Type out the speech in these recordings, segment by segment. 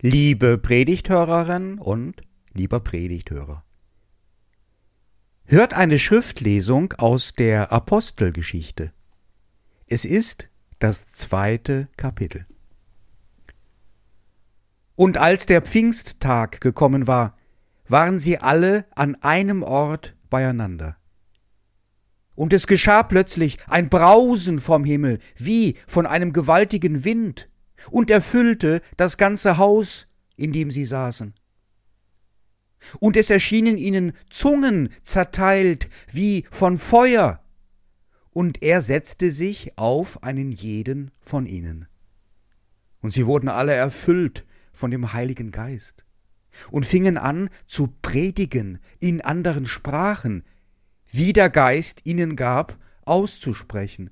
Liebe Predigthörerin und lieber Predigthörer. Hört eine Schriftlesung aus der Apostelgeschichte. Es ist das zweite Kapitel. Und als der Pfingsttag gekommen war, waren sie alle an einem Ort beieinander. Und es geschah plötzlich ein Brausen vom Himmel, wie von einem gewaltigen Wind, und erfüllte das ganze Haus, in dem sie saßen. Und es erschienen ihnen Zungen zerteilt wie von Feuer, und er setzte sich auf einen jeden von ihnen. Und sie wurden alle erfüllt von dem Heiligen Geist und fingen an zu predigen in anderen Sprachen, wie der Geist ihnen gab, auszusprechen.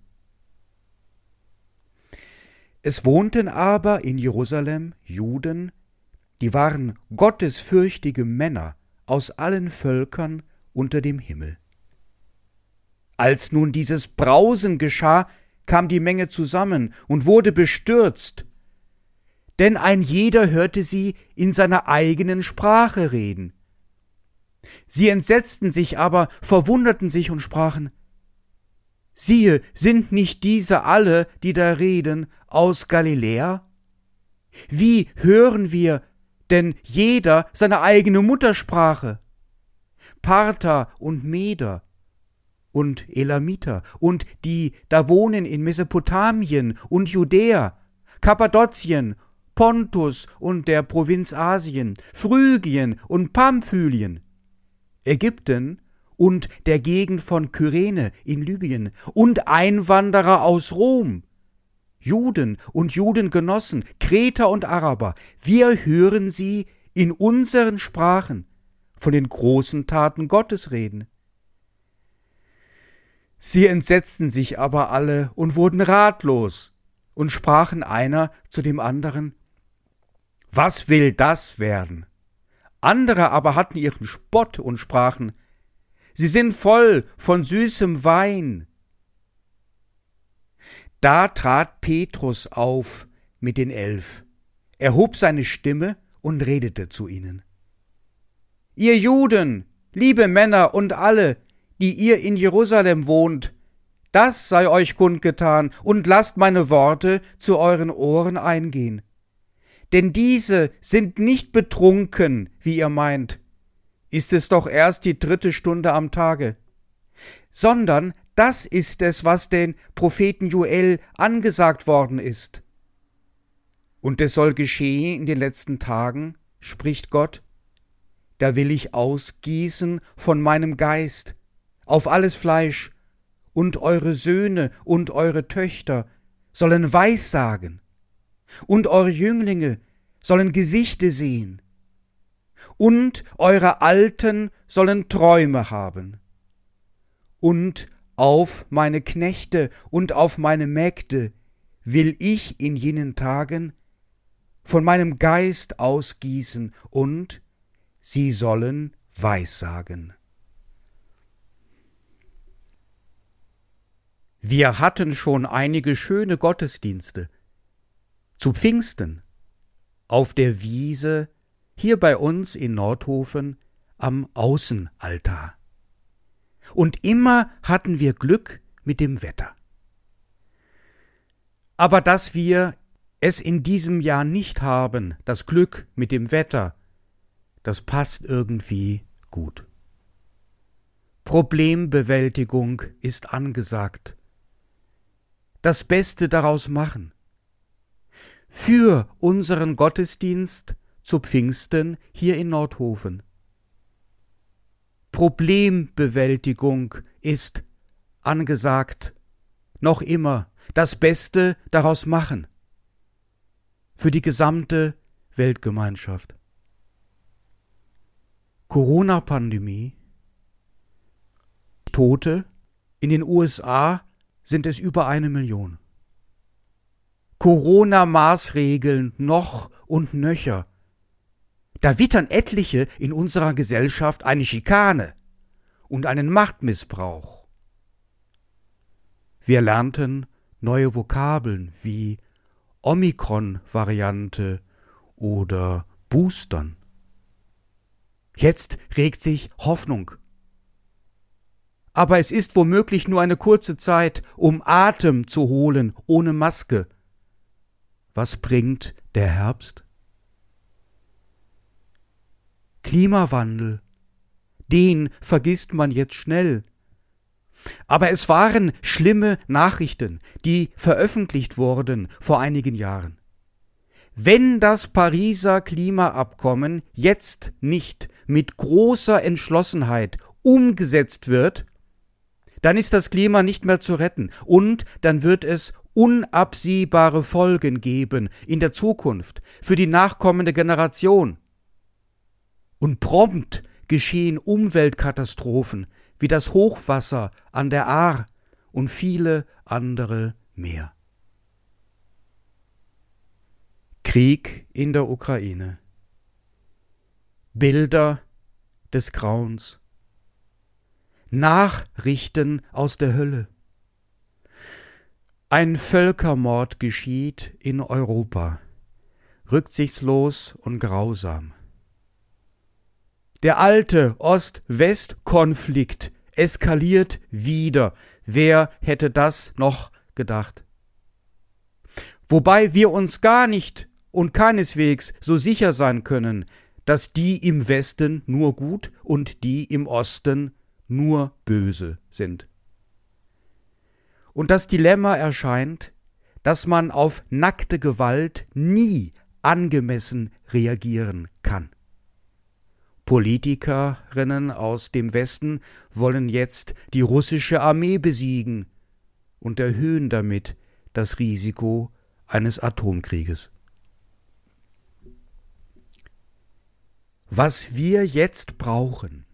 Es wohnten aber in Jerusalem Juden, die waren gottesfürchtige Männer aus allen Völkern unter dem Himmel. Als nun dieses Brausen geschah, kam die Menge zusammen und wurde bestürzt, denn ein jeder hörte sie in seiner eigenen Sprache reden. Sie entsetzten sich aber, verwunderten sich und sprachen Siehe, sind nicht diese alle, die da reden, aus Galiläa? Wie hören wir denn jeder seine eigene Muttersprache? Parther und Meder und Elamiter und die da wohnen in Mesopotamien und Judäa, Kappadokien, Pontus und der Provinz Asien, Phrygien und Pamphylien, Ägypten und der Gegend von Kyrene in Libyen und Einwanderer aus Rom, Juden und Judengenossen, Kreter und Araber, wir hören sie in unseren Sprachen von den großen Taten Gottes reden. Sie entsetzten sich aber alle und wurden ratlos und sprachen einer zu dem anderen, Was will das werden? Andere aber hatten ihren Spott und sprachen, Sie sind voll von süßem Wein. Da trat Petrus auf mit den Elf, erhob seine Stimme und redete zu ihnen. Ihr Juden, liebe Männer und alle, die ihr in Jerusalem wohnt, das sei euch kundgetan, und lasst meine Worte zu euren Ohren eingehen. Denn diese sind nicht betrunken, wie ihr meint, ist es doch erst die dritte Stunde am Tage, sondern das ist es, was den Propheten Joel angesagt worden ist. Und es soll geschehen in den letzten Tagen, spricht Gott, da will ich ausgießen von meinem Geist auf alles Fleisch, und eure Söhne und eure Töchter sollen Weissagen, und eure Jünglinge sollen Gesichte sehen, und eure Alten sollen Träume haben. Und auf meine Knechte und auf meine Mägde will ich in jenen Tagen von meinem Geist ausgießen, und sie sollen Weissagen. Wir hatten schon einige schöne Gottesdienste. Zu Pfingsten, auf der Wiese, hier bei uns in Nordhofen, am Außenaltar. Und immer hatten wir Glück mit dem Wetter. Aber dass wir es in diesem Jahr nicht haben, das Glück mit dem Wetter, das passt irgendwie gut. Problembewältigung ist angesagt das Beste daraus machen. Für unseren Gottesdienst zu Pfingsten hier in Nordhofen. Problembewältigung ist angesagt, noch immer das Beste daraus machen. Für die gesamte Weltgemeinschaft. Corona-Pandemie, Tote in den USA sind es über eine Million. Corona-Maßregeln noch und nöcher. Da wittern etliche in unserer Gesellschaft eine Schikane und einen Machtmissbrauch. Wir lernten neue Vokabeln wie Omikron-Variante oder boostern. Jetzt regt sich Hoffnung. Aber es ist womöglich nur eine kurze Zeit, um Atem zu holen ohne Maske. Was bringt der Herbst? Klimawandel. Den vergisst man jetzt schnell. Aber es waren schlimme Nachrichten, die veröffentlicht wurden vor einigen Jahren. Wenn das Pariser Klimaabkommen jetzt nicht mit großer Entschlossenheit umgesetzt wird, dann ist das Klima nicht mehr zu retten und dann wird es unabsehbare Folgen geben in der Zukunft für die nachkommende Generation. Und prompt geschehen Umweltkatastrophen wie das Hochwasser an der Ahr und viele andere mehr. Krieg in der Ukraine. Bilder des Grauens. Nachrichten aus der Hölle. Ein Völkermord geschieht in Europa, rücksichtslos und grausam. Der alte Ost-West-Konflikt eskaliert wieder. Wer hätte das noch gedacht? Wobei wir uns gar nicht und keineswegs so sicher sein können, dass die im Westen nur gut und die im Osten nur böse sind. Und das Dilemma erscheint, dass man auf nackte Gewalt nie angemessen reagieren kann. Politikerinnen aus dem Westen wollen jetzt die russische Armee besiegen und erhöhen damit das Risiko eines Atomkrieges. Was wir jetzt brauchen,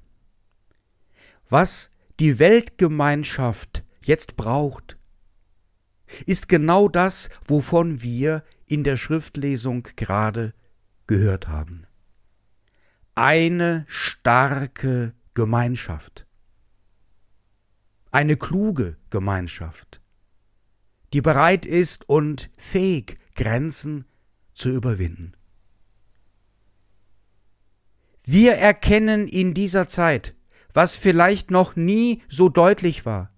was die Weltgemeinschaft jetzt braucht, ist genau das, wovon wir in der Schriftlesung gerade gehört haben eine starke Gemeinschaft, eine kluge Gemeinschaft, die bereit ist und fähig, Grenzen zu überwinden. Wir erkennen in dieser Zeit, was vielleicht noch nie so deutlich war,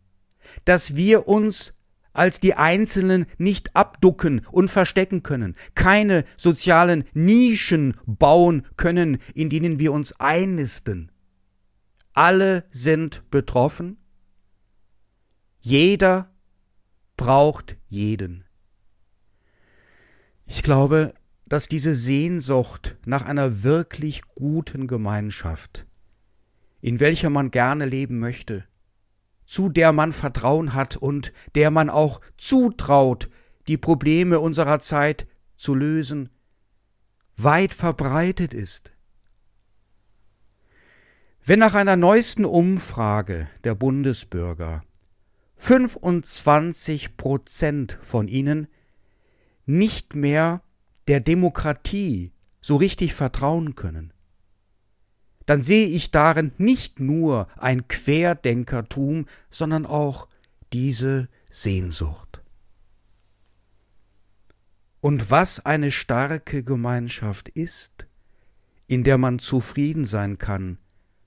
dass wir uns als die Einzelnen nicht abducken und verstecken können, keine sozialen Nischen bauen können, in denen wir uns einnisten. Alle sind betroffen. Jeder braucht jeden. Ich glaube, dass diese Sehnsucht nach einer wirklich guten Gemeinschaft, in welcher man gerne leben möchte, zu der man Vertrauen hat und der man auch zutraut, die Probleme unserer Zeit zu lösen, weit verbreitet ist. Wenn nach einer neuesten Umfrage der Bundesbürger 25 Prozent von ihnen nicht mehr der Demokratie so richtig vertrauen können, dann sehe ich darin nicht nur ein Querdenkertum, sondern auch diese Sehnsucht. Und was eine starke Gemeinschaft ist, in der man zufrieden sein kann,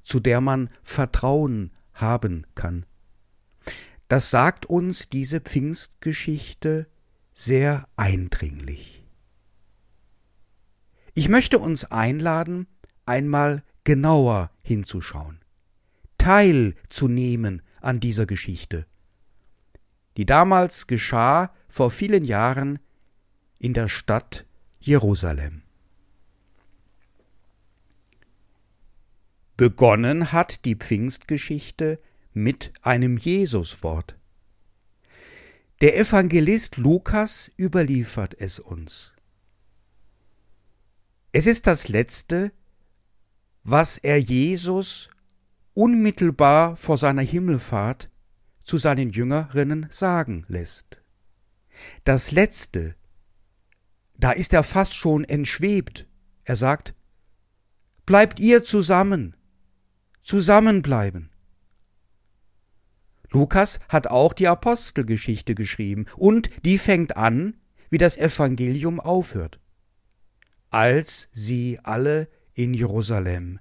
zu der man Vertrauen haben kann. Das sagt uns diese Pfingstgeschichte sehr eindringlich. Ich möchte uns einladen, einmal genauer hinzuschauen, teilzunehmen an dieser Geschichte, die damals geschah vor vielen Jahren in der Stadt Jerusalem. Begonnen hat die Pfingstgeschichte mit einem Jesuswort. Der Evangelist Lukas überliefert es uns. Es ist das letzte was er Jesus unmittelbar vor seiner Himmelfahrt zu seinen Jüngerinnen sagen lässt. Das Letzte, da ist er fast schon entschwebt. Er sagt, Bleibt ihr zusammen, zusammenbleiben. Lukas hat auch die Apostelgeschichte geschrieben, und die fängt an, wie das Evangelium aufhört. als sie alle in Jerusalem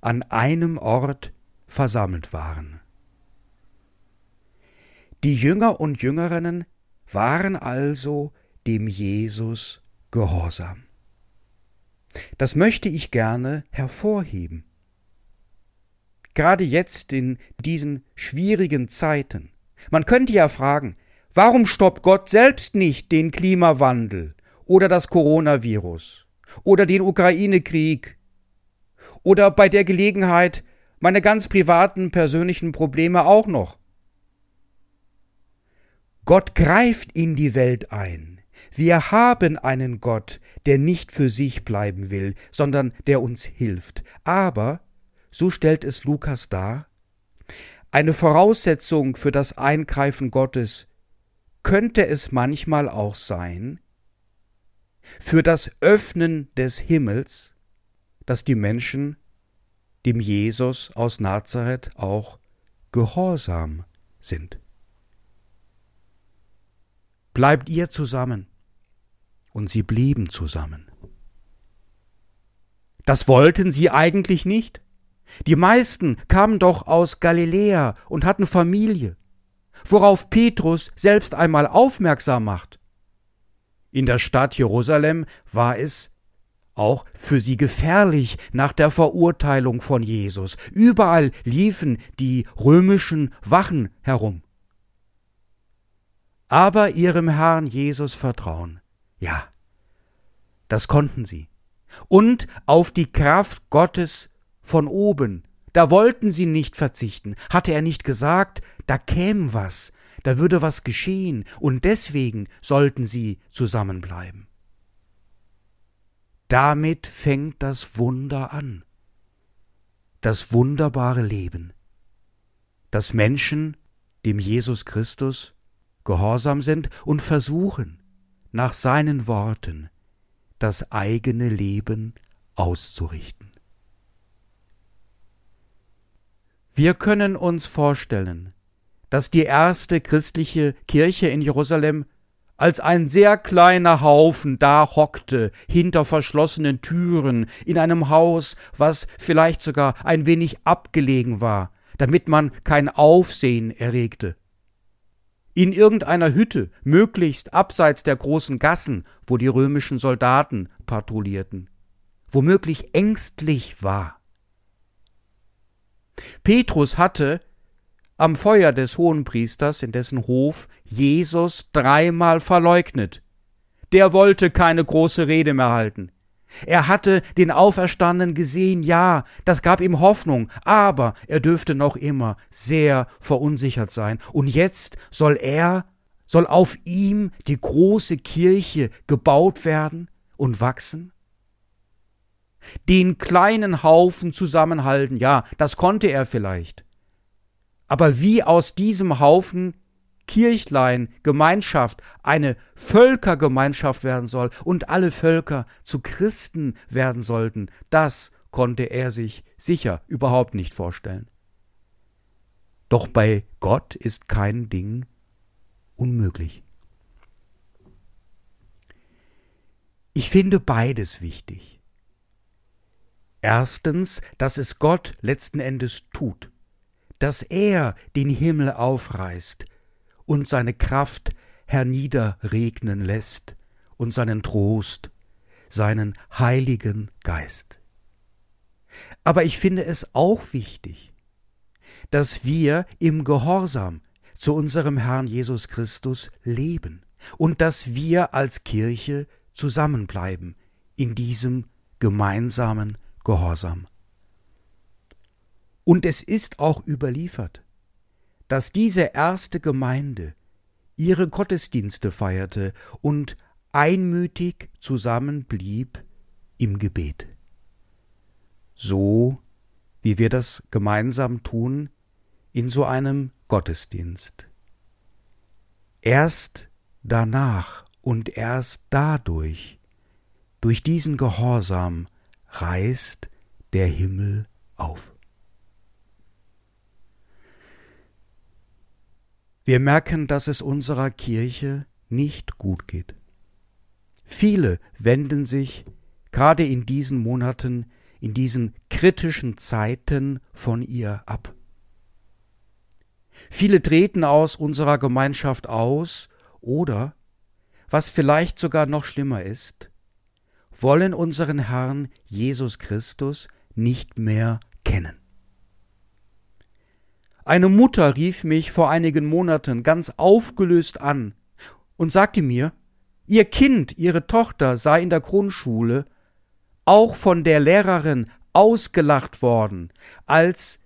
an einem Ort versammelt waren. Die Jünger und Jüngerinnen waren also dem Jesus gehorsam. Das möchte ich gerne hervorheben. Gerade jetzt in diesen schwierigen Zeiten. Man könnte ja fragen, warum stoppt Gott selbst nicht den Klimawandel oder das Coronavirus oder den Ukraine-Krieg oder bei der Gelegenheit meine ganz privaten persönlichen Probleme auch noch? Gott greift in die Welt ein. Wir haben einen Gott, der nicht für sich bleiben will, sondern der uns hilft. Aber, so stellt es Lukas dar, eine Voraussetzung für das Eingreifen Gottes könnte es manchmal auch sein, für das Öffnen des Himmels, dass die Menschen dem Jesus aus Nazareth auch gehorsam sind bleibt ihr zusammen. Und sie blieben zusammen. Das wollten sie eigentlich nicht. Die meisten kamen doch aus Galiläa und hatten Familie, worauf Petrus selbst einmal aufmerksam macht. In der Stadt Jerusalem war es auch für sie gefährlich nach der Verurteilung von Jesus. Überall liefen die römischen Wachen herum aber ihrem Herrn Jesus vertrauen. Ja, das konnten sie. Und auf die Kraft Gottes von oben, da wollten sie nicht verzichten. Hatte er nicht gesagt, da käme was, da würde was geschehen, und deswegen sollten sie zusammenbleiben. Damit fängt das Wunder an. Das wunderbare Leben, das Menschen dem Jesus Christus gehorsam sind und versuchen, nach seinen Worten das eigene Leben auszurichten. Wir können uns vorstellen, dass die erste christliche Kirche in Jerusalem als ein sehr kleiner Haufen da hockte, hinter verschlossenen Türen, in einem Haus, was vielleicht sogar ein wenig abgelegen war, damit man kein Aufsehen erregte in irgendeiner Hütte, möglichst abseits der großen Gassen, wo die römischen Soldaten patrouillierten, womöglich ängstlich war. Petrus hatte am Feuer des Hohenpriesters, in dessen Hof Jesus dreimal verleugnet. Der wollte keine große Rede mehr halten. Er hatte den Auferstandenen gesehen, ja, das gab ihm Hoffnung, aber er dürfte noch immer sehr verunsichert sein. Und jetzt soll er, soll auf ihm die große Kirche gebaut werden und wachsen? Den kleinen Haufen zusammenhalten, ja, das konnte er vielleicht. Aber wie aus diesem Haufen Kirchlein, Gemeinschaft, eine Völkergemeinschaft werden soll und alle Völker zu Christen werden sollten, das konnte er sich sicher überhaupt nicht vorstellen. Doch bei Gott ist kein Ding unmöglich. Ich finde beides wichtig. Erstens, dass es Gott letzten Endes tut, dass er den Himmel aufreißt, und seine Kraft herniederregnen lässt und seinen Trost, seinen heiligen Geist. Aber ich finde es auch wichtig, dass wir im Gehorsam zu unserem Herrn Jesus Christus leben und dass wir als Kirche zusammenbleiben in diesem gemeinsamen Gehorsam. Und es ist auch überliefert, dass diese erste Gemeinde ihre Gottesdienste feierte und einmütig zusammenblieb im Gebet. So wie wir das gemeinsam tun in so einem Gottesdienst. Erst danach und erst dadurch, durch diesen Gehorsam, reißt der Himmel auf. Wir merken, dass es unserer Kirche nicht gut geht. Viele wenden sich gerade in diesen Monaten, in diesen kritischen Zeiten von ihr ab. Viele treten aus unserer Gemeinschaft aus oder, was vielleicht sogar noch schlimmer ist, wollen unseren Herrn Jesus Christus nicht mehr kennen. Eine Mutter rief mich vor einigen Monaten ganz aufgelöst an und sagte mir, ihr Kind, ihre Tochter sei in der Grundschule auch von der Lehrerin ausgelacht worden, als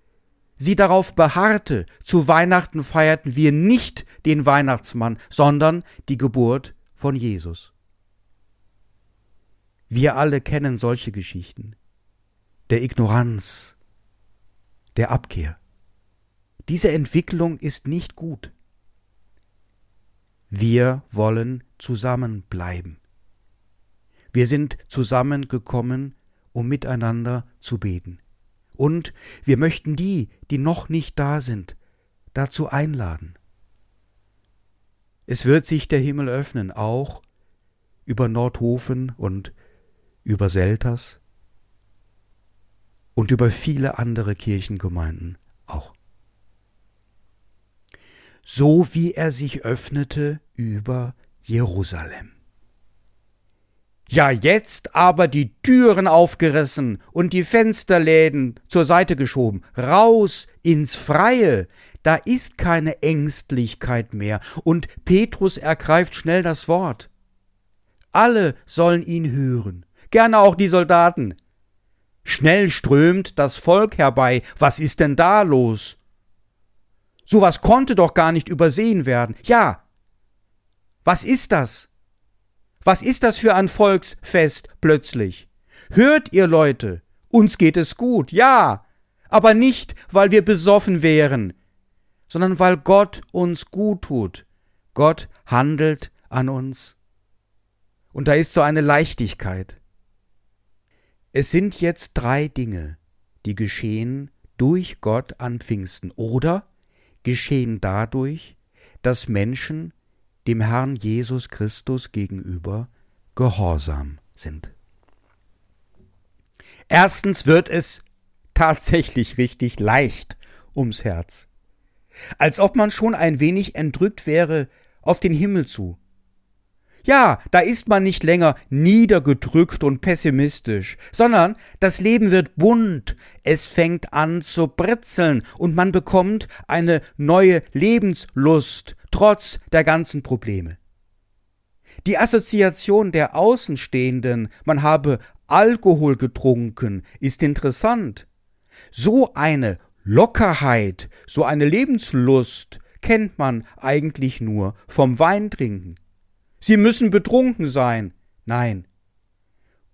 sie darauf beharrte, zu Weihnachten feierten wir nicht den Weihnachtsmann, sondern die Geburt von Jesus. Wir alle kennen solche Geschichten der Ignoranz, der Abkehr. Diese Entwicklung ist nicht gut. Wir wollen zusammenbleiben. Wir sind zusammengekommen, um miteinander zu beten. Und wir möchten die, die noch nicht da sind, dazu einladen. Es wird sich der Himmel öffnen, auch über Nordhofen und über Selters und über viele andere Kirchengemeinden auch so wie er sich öffnete über Jerusalem. Ja, jetzt aber die Türen aufgerissen und die Fensterläden zur Seite geschoben, raus ins Freie, da ist keine Ängstlichkeit mehr, und Petrus ergreift schnell das Wort. Alle sollen ihn hören, gerne auch die Soldaten. Schnell strömt das Volk herbei, was ist denn da los? Sowas konnte doch gar nicht übersehen werden. Ja. Was ist das? Was ist das für ein Volksfest plötzlich? Hört ihr Leute, uns geht es gut, ja, aber nicht, weil wir besoffen wären, sondern weil Gott uns gut tut. Gott handelt an uns. Und da ist so eine Leichtigkeit. Es sind jetzt drei Dinge, die geschehen durch Gott an Pfingsten oder geschehen dadurch, dass Menschen dem Herrn Jesus Christus gegenüber gehorsam sind. Erstens wird es tatsächlich richtig leicht ums Herz, als ob man schon ein wenig entrückt wäre auf den Himmel zu, ja, da ist man nicht länger niedergedrückt und pessimistisch, sondern das Leben wird bunt, es fängt an zu britzeln und man bekommt eine neue Lebenslust trotz der ganzen Probleme. Die Assoziation der Außenstehenden, man habe Alkohol getrunken, ist interessant. So eine Lockerheit, so eine Lebenslust kennt man eigentlich nur vom Weintrinken. Sie müssen betrunken sein. Nein.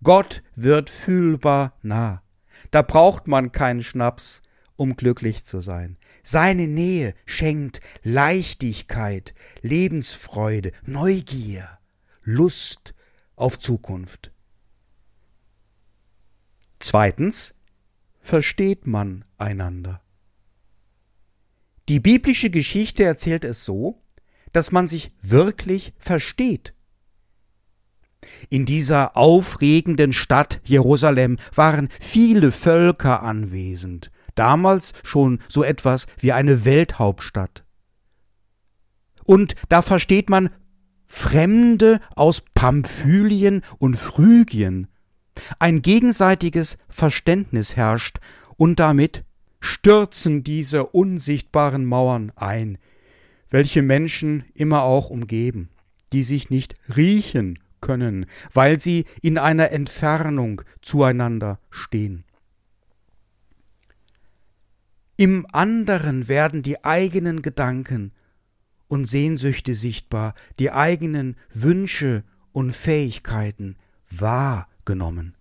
Gott wird fühlbar nah. Da braucht man keinen Schnaps, um glücklich zu sein. Seine Nähe schenkt Leichtigkeit, Lebensfreude, Neugier, Lust auf Zukunft. Zweitens versteht man einander. Die biblische Geschichte erzählt es so, dass man sich wirklich versteht. In dieser aufregenden Stadt Jerusalem waren viele Völker anwesend, damals schon so etwas wie eine Welthauptstadt. Und da versteht man Fremde aus Pamphylien und Phrygien. Ein gegenseitiges Verständnis herrscht, und damit stürzen diese unsichtbaren Mauern ein, welche Menschen immer auch umgeben, die sich nicht riechen können, weil sie in einer Entfernung zueinander stehen. Im anderen werden die eigenen Gedanken und Sehnsüchte sichtbar, die eigenen Wünsche und Fähigkeiten wahrgenommen.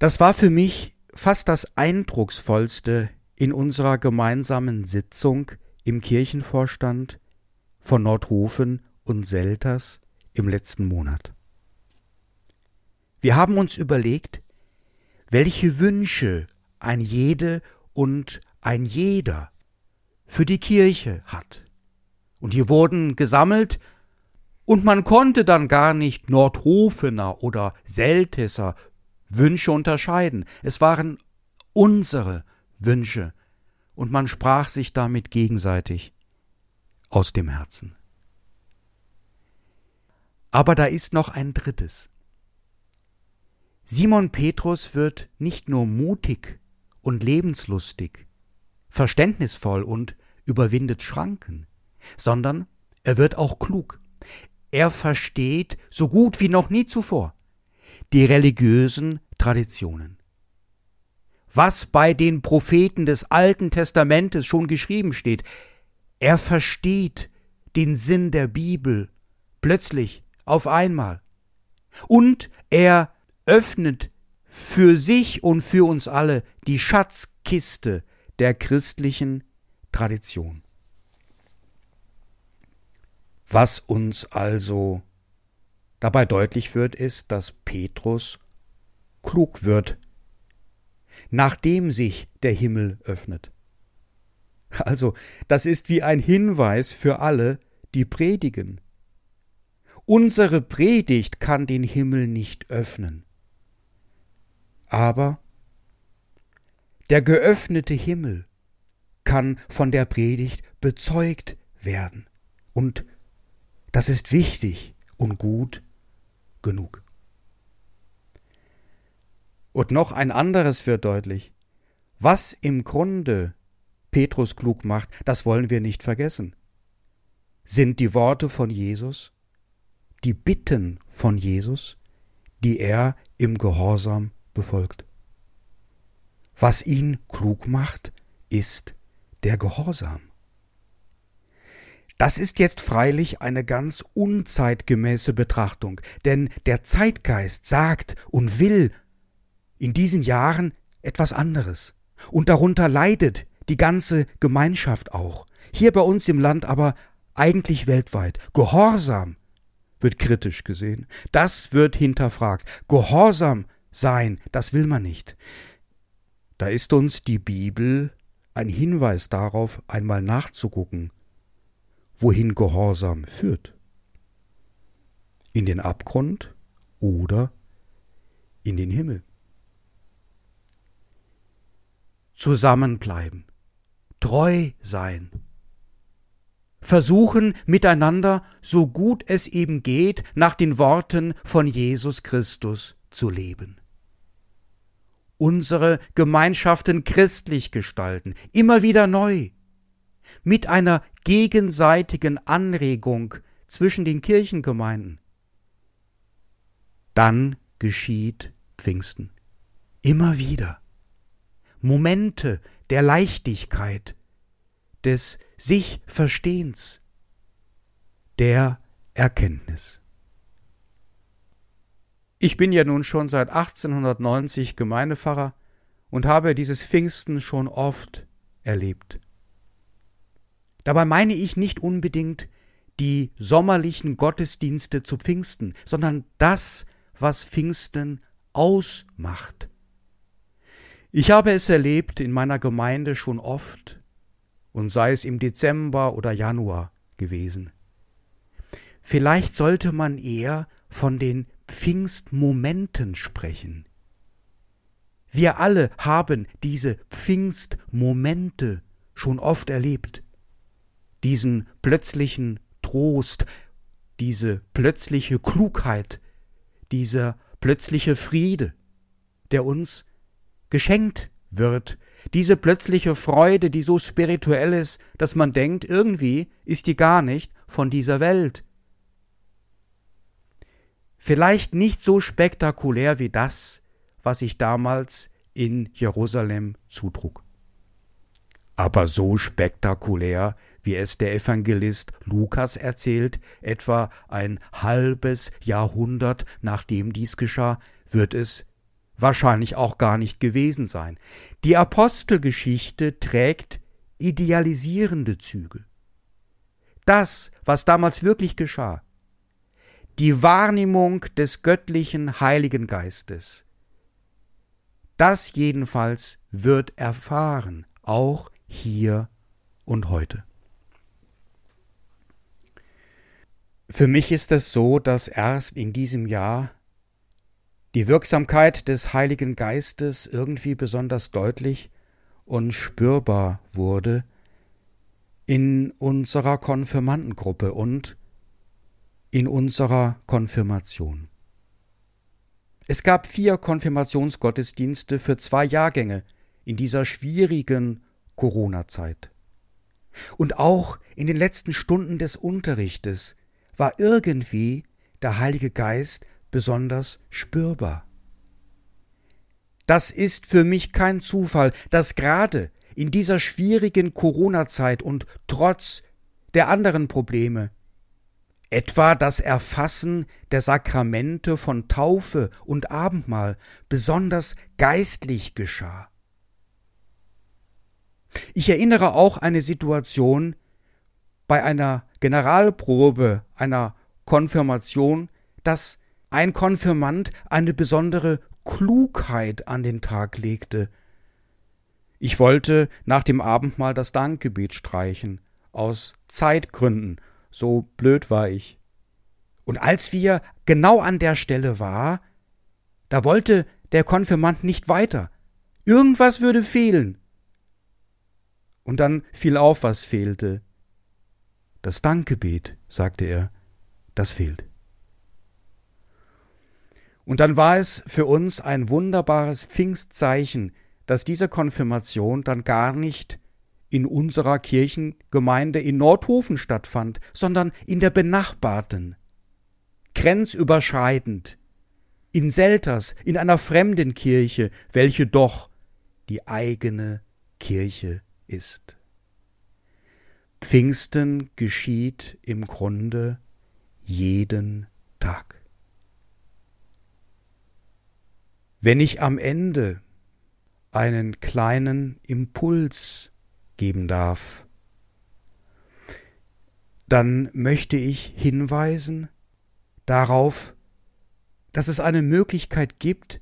Das war für mich fast das Eindrucksvollste in unserer gemeinsamen Sitzung im Kirchenvorstand von Nordhofen und Selters im letzten Monat. Wir haben uns überlegt, welche Wünsche ein jede und ein jeder für die Kirche hat. Und hier wurden gesammelt Und man konnte dann gar nicht Nordhofener oder Selteser Wünsche unterscheiden. Es waren unsere Wünsche, und man sprach sich damit gegenseitig aus dem Herzen. Aber da ist noch ein drittes. Simon Petrus wird nicht nur mutig und lebenslustig, verständnisvoll und überwindet Schranken, sondern er wird auch klug. Er versteht so gut wie noch nie zuvor die religiösen Traditionen. Was bei den Propheten des Alten Testamentes schon geschrieben steht, er versteht den Sinn der Bibel plötzlich auf einmal. Und er öffnet für sich und für uns alle die Schatzkiste der christlichen Tradition. Was uns also dabei deutlich wird, ist, dass Petrus klug wird, nachdem sich der Himmel öffnet. Also, das ist wie ein Hinweis für alle, die predigen. Unsere Predigt kann den Himmel nicht öffnen. Aber der geöffnete Himmel kann von der Predigt bezeugt werden. Und das ist wichtig und gut genug. Und noch ein anderes wird deutlich. Was im Grunde Petrus klug macht, das wollen wir nicht vergessen. Sind die Worte von Jesus, die Bitten von Jesus, die er im Gehorsam befolgt. Was ihn klug macht, ist der Gehorsam. Das ist jetzt freilich eine ganz unzeitgemäße Betrachtung, denn der Zeitgeist sagt und will in diesen Jahren etwas anderes. Und darunter leidet die ganze Gemeinschaft auch. Hier bei uns im Land aber eigentlich weltweit. Gehorsam wird kritisch gesehen. Das wird hinterfragt. Gehorsam sein, das will man nicht. Da ist uns die Bibel ein Hinweis darauf, einmal nachzugucken, wohin Gehorsam führt. In den Abgrund oder in den Himmel. Zusammenbleiben, treu sein, versuchen miteinander, so gut es eben geht, nach den Worten von Jesus Christus zu leben. Unsere Gemeinschaften christlich gestalten, immer wieder neu, mit einer gegenseitigen Anregung zwischen den Kirchengemeinden. Dann geschieht Pfingsten. Immer wieder. Momente der Leichtigkeit, des sich Verstehens, der Erkenntnis. Ich bin ja nun schon seit 1890 Gemeindepfarrer und habe dieses Pfingsten schon oft erlebt. Dabei meine ich nicht unbedingt die sommerlichen Gottesdienste zu Pfingsten, sondern das, was Pfingsten ausmacht. Ich habe es erlebt in meiner Gemeinde schon oft, und sei es im Dezember oder Januar gewesen. Vielleicht sollte man eher von den Pfingstmomenten sprechen. Wir alle haben diese Pfingstmomente schon oft erlebt. Diesen plötzlichen Trost, diese plötzliche Klugheit, dieser plötzliche Friede, der uns geschenkt wird diese plötzliche Freude, die so spirituell ist, dass man denkt, irgendwie ist die gar nicht von dieser Welt. Vielleicht nicht so spektakulär wie das, was sich damals in Jerusalem zutrug. Aber so spektakulär, wie es der Evangelist Lukas erzählt, etwa ein halbes Jahrhundert nachdem dies geschah, wird es wahrscheinlich auch gar nicht gewesen sein. Die Apostelgeschichte trägt idealisierende Züge. Das, was damals wirklich geschah, die Wahrnehmung des göttlichen Heiligen Geistes, das jedenfalls wird erfahren, auch hier und heute. Für mich ist es so, dass erst in diesem Jahr die Wirksamkeit des Heiligen Geistes irgendwie besonders deutlich und spürbar wurde in unserer Konfirmandengruppe und in unserer Konfirmation. Es gab vier Konfirmationsgottesdienste für zwei Jahrgänge in dieser schwierigen Corona-Zeit. Und auch in den letzten Stunden des Unterrichtes war irgendwie der Heilige Geist besonders spürbar. Das ist für mich kein Zufall, dass gerade in dieser schwierigen Corona-Zeit und trotz der anderen Probleme, etwa das Erfassen der Sakramente von Taufe und Abendmahl, besonders geistlich geschah. Ich erinnere auch eine Situation bei einer Generalprobe einer Konfirmation, dass ein Konfirmand eine besondere Klugheit an den Tag legte. Ich wollte nach dem Abendmahl das Dankgebet streichen, aus Zeitgründen, so blöd war ich. Und als wir genau an der Stelle war, da wollte der Konfirmand nicht weiter. Irgendwas würde fehlen. Und dann fiel auf, was fehlte. Das Dankgebet, sagte er, das fehlt. Und dann war es für uns ein wunderbares Pfingstzeichen, dass diese Konfirmation dann gar nicht in unserer Kirchengemeinde in Nordhofen stattfand, sondern in der benachbarten, grenzüberschreitend, in Selters, in einer fremden Kirche, welche doch die eigene Kirche ist. Pfingsten geschieht im Grunde jeden Tag. Wenn ich am Ende einen kleinen Impuls geben darf, dann möchte ich hinweisen darauf, dass es eine Möglichkeit gibt,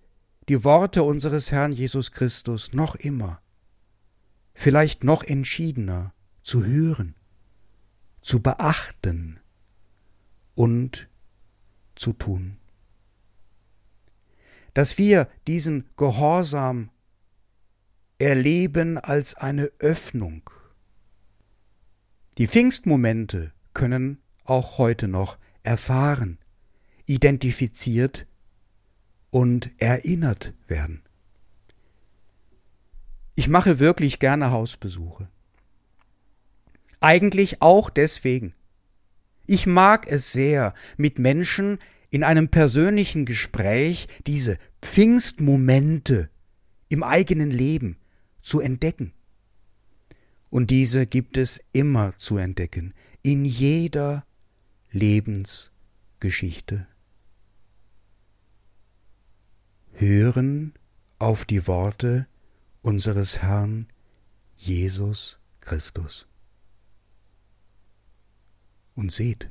die Worte unseres Herrn Jesus Christus noch immer, vielleicht noch entschiedener zu hören, zu beachten und zu tun dass wir diesen Gehorsam erleben als eine Öffnung. Die Pfingstmomente können auch heute noch erfahren, identifiziert und erinnert werden. Ich mache wirklich gerne Hausbesuche. Eigentlich auch deswegen. Ich mag es sehr, mit Menschen in einem persönlichen Gespräch diese Pfingstmomente im eigenen Leben zu entdecken. Und diese gibt es immer zu entdecken, in jeder Lebensgeschichte. Hören auf die Worte unseres Herrn Jesus Christus. Und seht,